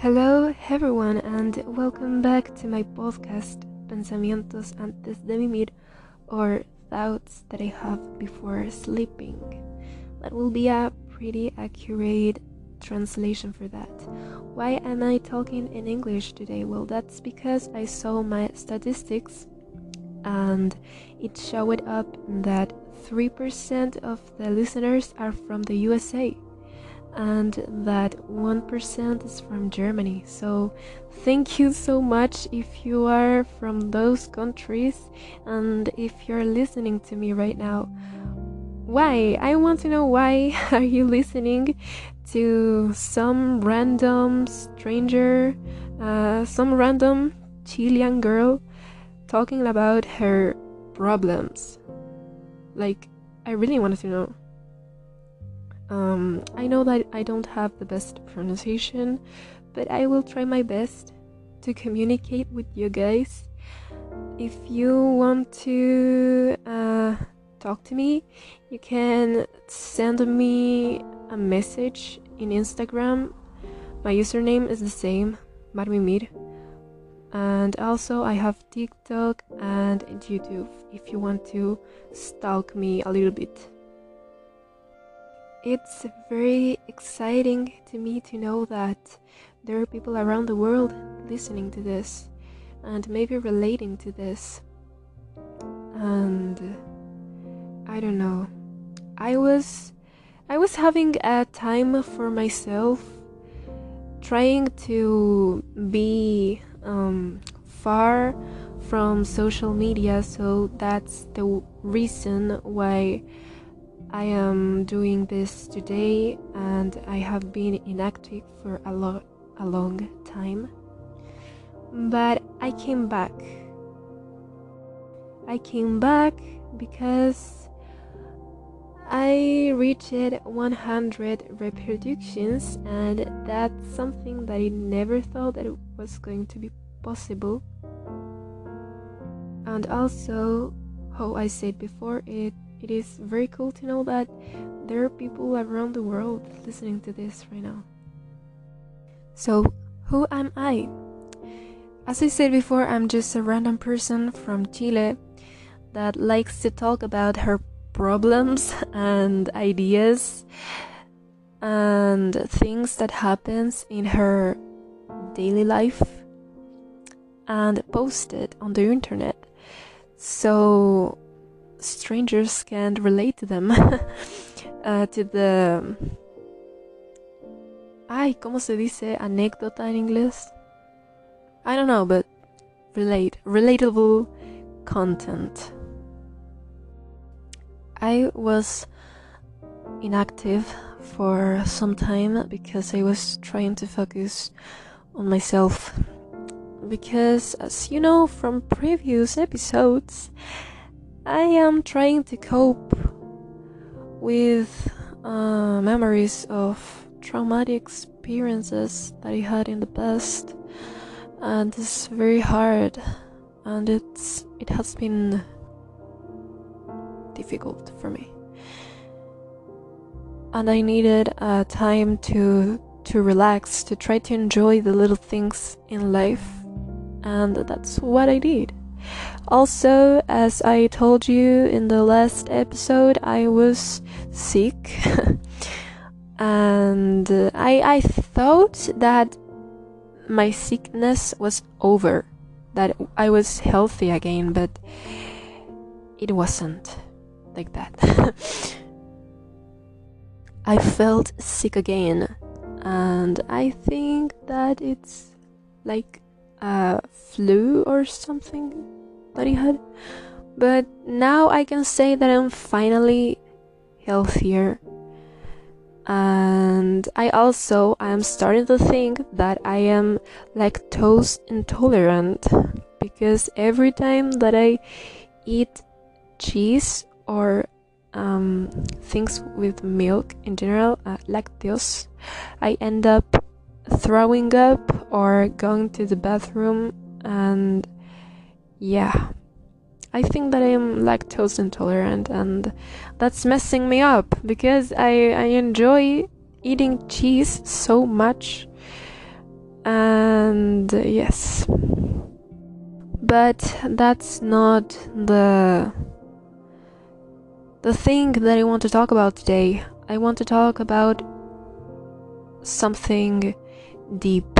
Hello, everyone, and welcome back to my podcast, Pensamientos antes de mimir, or Thoughts that I have before sleeping. That will be a pretty accurate translation for that. Why am I talking in English today? Well, that's because I saw my statistics and it showed up that 3% of the listeners are from the USA and that 1% is from Germany. So, thank you so much if you are from those countries and if you're listening to me right now. Why? I want to know why are you listening to some random stranger, uh, some random Chilean girl talking about her problems? Like, I really wanted to know. Um, I know that I don't have the best pronunciation, but I will try my best to communicate with you guys. If you want to uh, talk to me, you can send me a message in Instagram. My username is the same, Marmimir. And also, I have TikTok and YouTube if you want to stalk me a little bit. It's very exciting to me to know that there are people around the world listening to this and maybe relating to this. And I don't know. I was I was having a time for myself trying to be um, far from social media so that's the reason why I am doing this today and I have been inactive for a lot a long time. But I came back. I came back because I reached 100 reproductions and that's something that I never thought that it was going to be possible. And also, how I said before, it it is very cool to know that there are people around the world listening to this right now. So, who am I? As I said before, I'm just a random person from Chile that likes to talk about her problems and ideas and things that happens in her daily life and post it on the internet. So strangers can relate to them, uh, to the. Ay, ¿cómo se dice anécdota en inglés? I don't know, but relate, relatable content. I was inactive for some time because I was trying to focus on myself. Because, as you know from previous episodes, I am trying to cope with uh, memories of traumatic experiences that I had in the past, and it's very hard, and it's it has been difficult for me, and I needed a time to to relax, to try to enjoy the little things in life, and that's what I did. Also, as I told you in the last episode, I was sick. and I, I thought that my sickness was over, that I was healthy again, but it wasn't like that. I felt sick again, and I think that it's like a flu or something But now I can say that I'm finally healthier. And I also I am starting to think that I am lactose intolerant because every time that I eat cheese or um, things with milk in general, uh, lactose, I end up throwing up or going to the bathroom and yeah I think that I am lactose intolerant and that's messing me up because I, I enjoy eating cheese so much And yes. But that's not the the thing that I want to talk about today. I want to talk about something deep.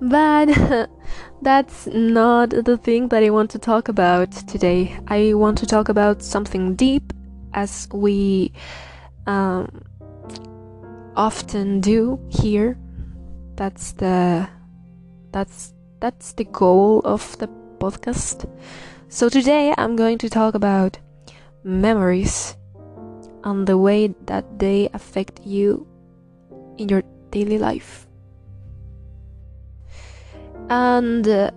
But that's not the thing that I want to talk about today. I want to talk about something deep as we um, often do here. That's the that's that's the goal of the podcast. So today I'm going to talk about memories and the way that they affect you in your daily life. And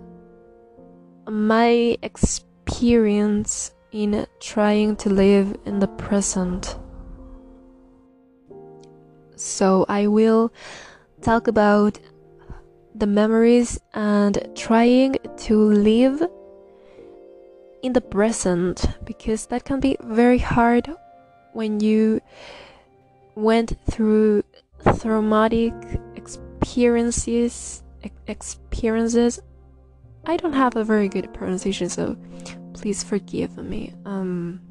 my experience in trying to live in the present. So I will talk about the memories and trying to live in the present because that can be very hard when you went through traumatic experiences experiences i don't have a very good pronunciation so please forgive me. Um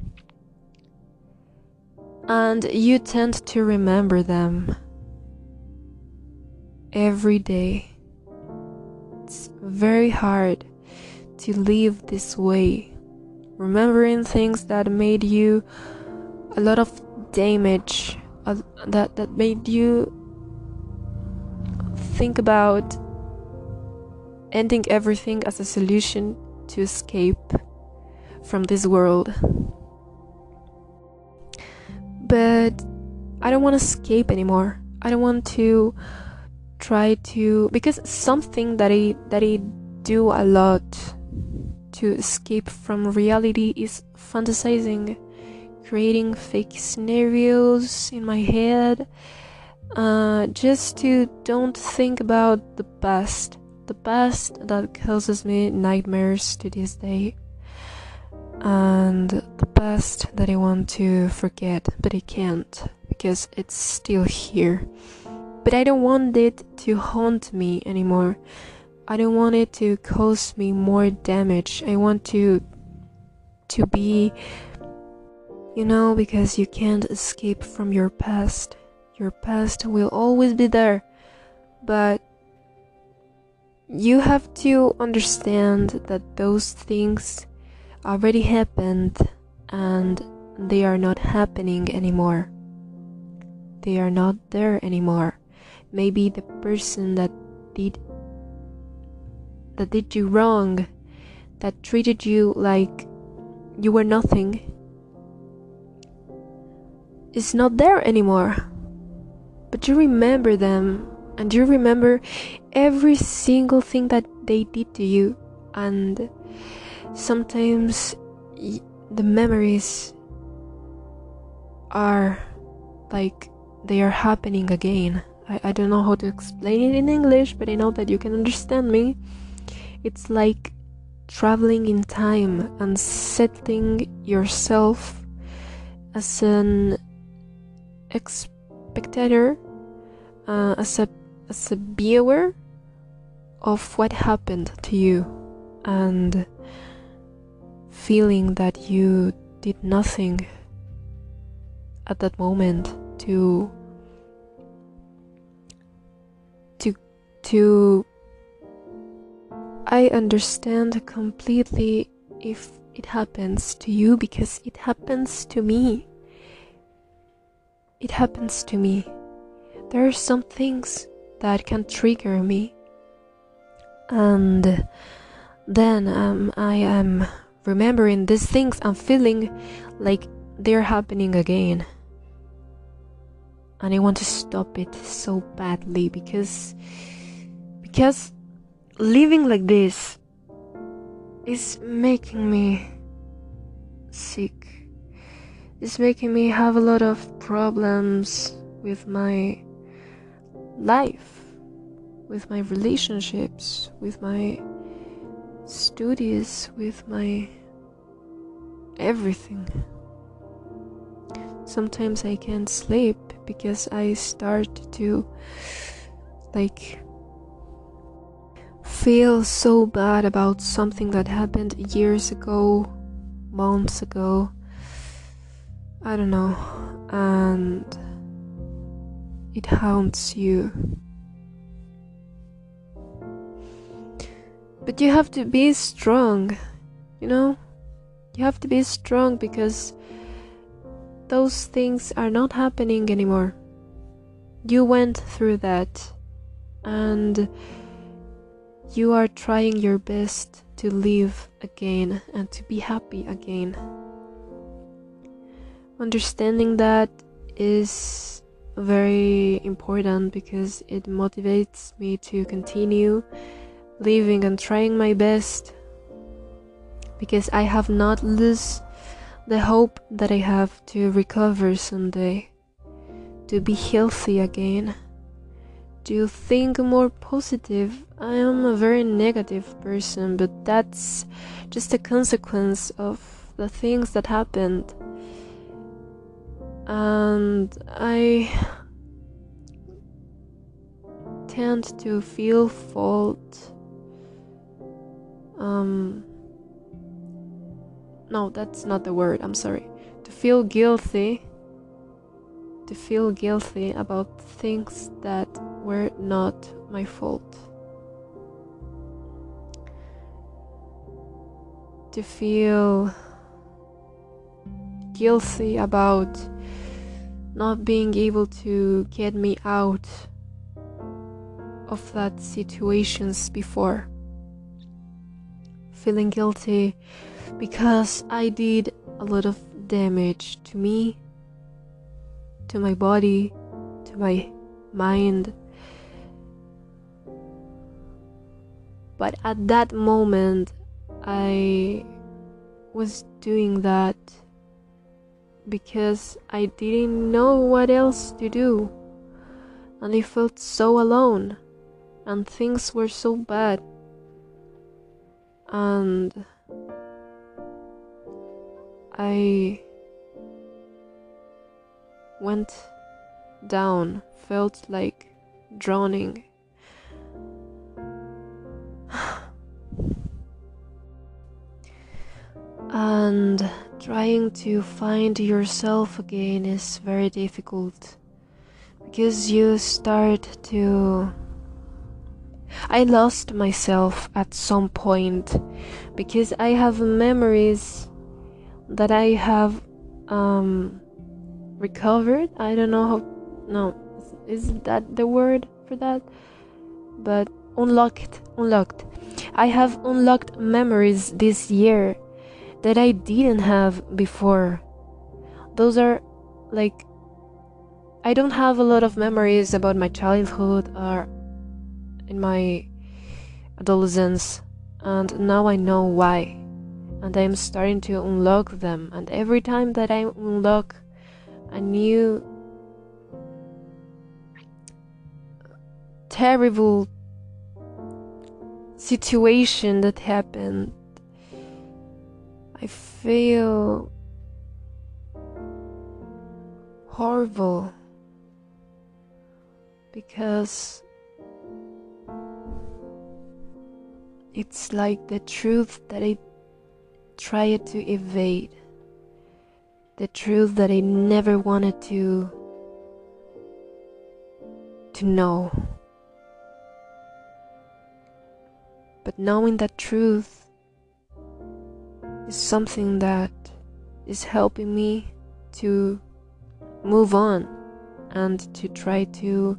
and you tend to remember them every day. It's very hard to live this way remembering things that made you a lot of damage uh, that that made you think about ending everything as a solution to escape from this world. But I don't want to escape anymore. I don't want to try to because something that I that I do a lot to escape from reality is fantasizing, creating fake scenarios in my head, uh, just to don't think about the past, the past that causes me nightmares to this day, and the past that I want to forget, but I can't because it's still here. But I don't want it to haunt me anymore. I don't want it to cause me more damage. I want to to be you know because you can't escape from your past. Your past will always be there. But you have to understand that those things already happened and they are not happening anymore. They are not there anymore. Maybe the person that did that did you wrong, that treated you like you were nothing, is not there anymore. But you remember them, and you remember every single thing that they did to you, and sometimes the memories are like they are happening again. I, I don't know how to explain it in English, but I know that you can understand me. It's like traveling in time and setting yourself as an spectator, uh, as a as a viewer of what happened to you, and feeling that you did nothing at that moment to to to I understand completely if it happens to you because it happens to me. It happens to me. There are some things that can trigger me. And then um, I am remembering these things and feeling like they're happening again. And I want to stop it so badly because because living like this is making me sick. It's making me have a lot of problems with my life, with my relationships, with my studies, with my everything. Sometimes I can't sleep because I start to like feel so bad about something that happened years ago, months ago. I don't know. And it haunts you. But you have to be strong, you know? You have to be strong because those things are not happening anymore. You went through that and you are trying your best to live again and to be happy again. Understanding that is very important because it motivates me to continue living and trying my best because I have not lost the hope that I have to recover someday, to be healthy again, to think more positive. I am a very negative person, but that's just a consequence of the things that happened. And I tend to feel fault um no that's not the word i'm sorry. To feel guilty to feel guilty about things that were not my fault. To feel guilty about not being able to get me out of that situations before feeling guilty because I did a lot of damage to me, to my body, to my mind. But at that moment, I was doing that because I didn't know what else to do. And I felt so alone, and things were so bad and I went down, felt like drowning. And trying to find yourself again is very difficult because you start to I lost myself at some point because I have memories that I have um, recovered. I don't know how. No, is that the word for that? But unlocked, unlocked. I have unlocked memories this year that I didn't have before. Those are like I don't have a lot of memories about my childhood or in my adolescence, and now I know why. And I am starting to unlock them, and every time that I unlock a new terrible situation that happened, I feel horrible because It's like the truth that I tried to evade, the truth that I never wanted to to know. But knowing that truth is something that is helping me to move on and to try to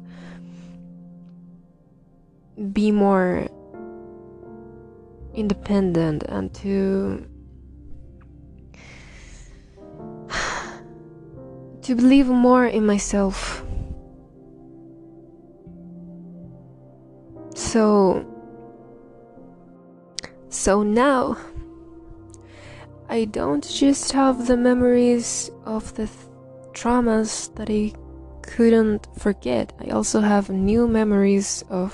be more independent and to to believe more in myself. So so now I don't just have the memories of the th- traumas that I couldn't forget. I also have new memories of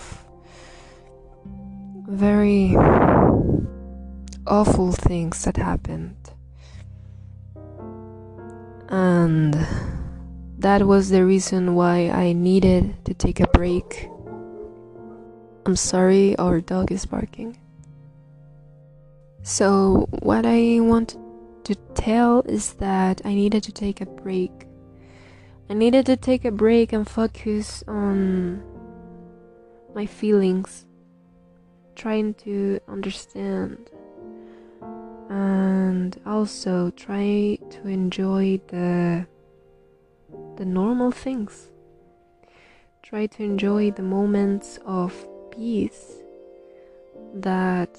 very awful things that happened. And that was the reason why I needed to take a break. I'm sorry, our dog is barking. So, what I want to tell is that I needed to take a break. I needed to take a break and focus on my feelings, trying to understand, and also try to enjoy the the normal things. Try to enjoy the moments of peace that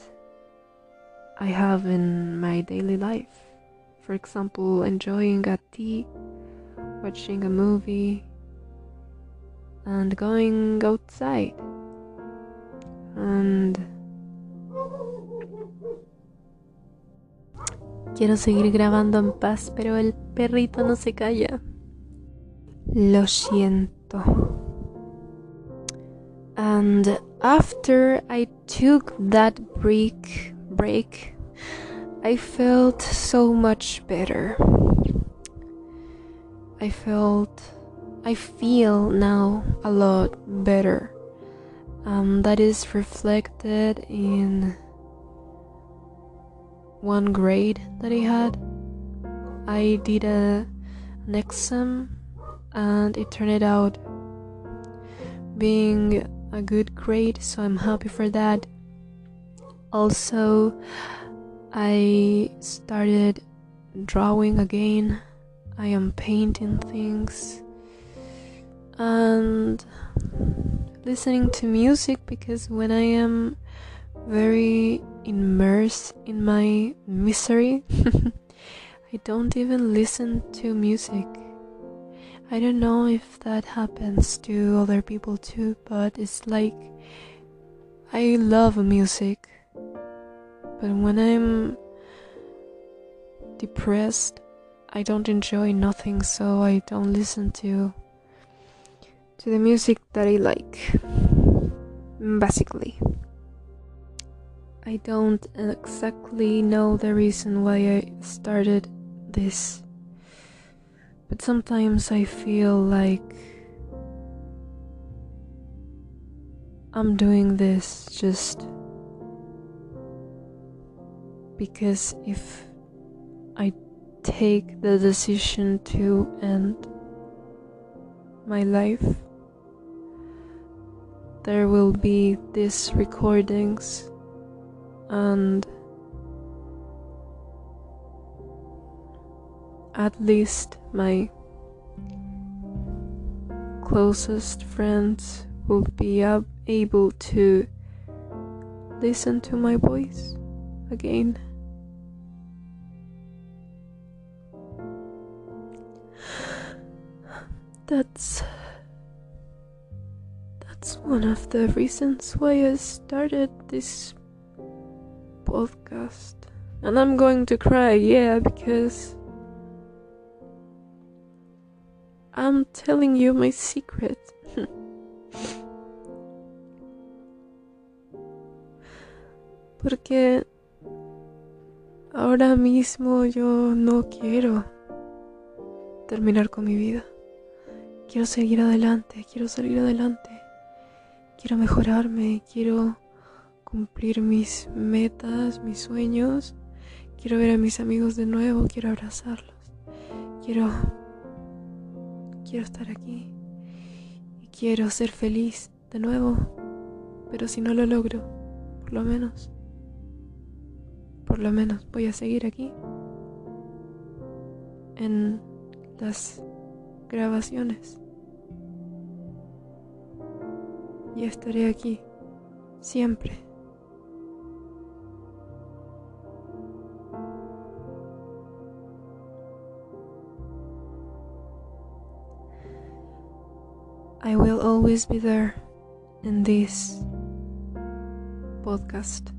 I have in my daily life. For example, enjoying a tea, watching a movie, and going outside. And quiero seguir grabando en paz, pero el perrito no se calla. Lo siento. And after I took that break, break, I felt so much better. I felt, I feel now a lot better. Um, that is reflected in one grade that I had. I did a, an exam and it turned out being a good grade, so I'm happy for that. Also, I started drawing again. I am painting things and listening to music because when I am very immersed in my misery, I don't even listen to music. I don't know if that happens to other people too, but it's like I love music, but when I'm depressed, I don't enjoy nothing, so I don't listen to to the music that I like. Basically, I don't exactly know the reason why I started this but sometimes I feel like I'm doing this just because if I take the decision to end my life, there will be these recordings and at least my closest friends will be able to listen to my voice again. One of the reasons why I started this podcast. And I'm going to cry, yeah, because I'm telling you my secret. Porque ahora mismo yo no quiero terminar con mi vida. Quiero seguir adelante, quiero salir adelante. Quiero mejorarme, quiero cumplir mis metas, mis sueños. Quiero ver a mis amigos de nuevo, quiero abrazarlos. Quiero quiero estar aquí y quiero ser feliz de nuevo, pero si no lo logro, por lo menos, por lo menos voy a seguir aquí en las grabaciones y estaré aquí siempre. I will always be there in this podcast.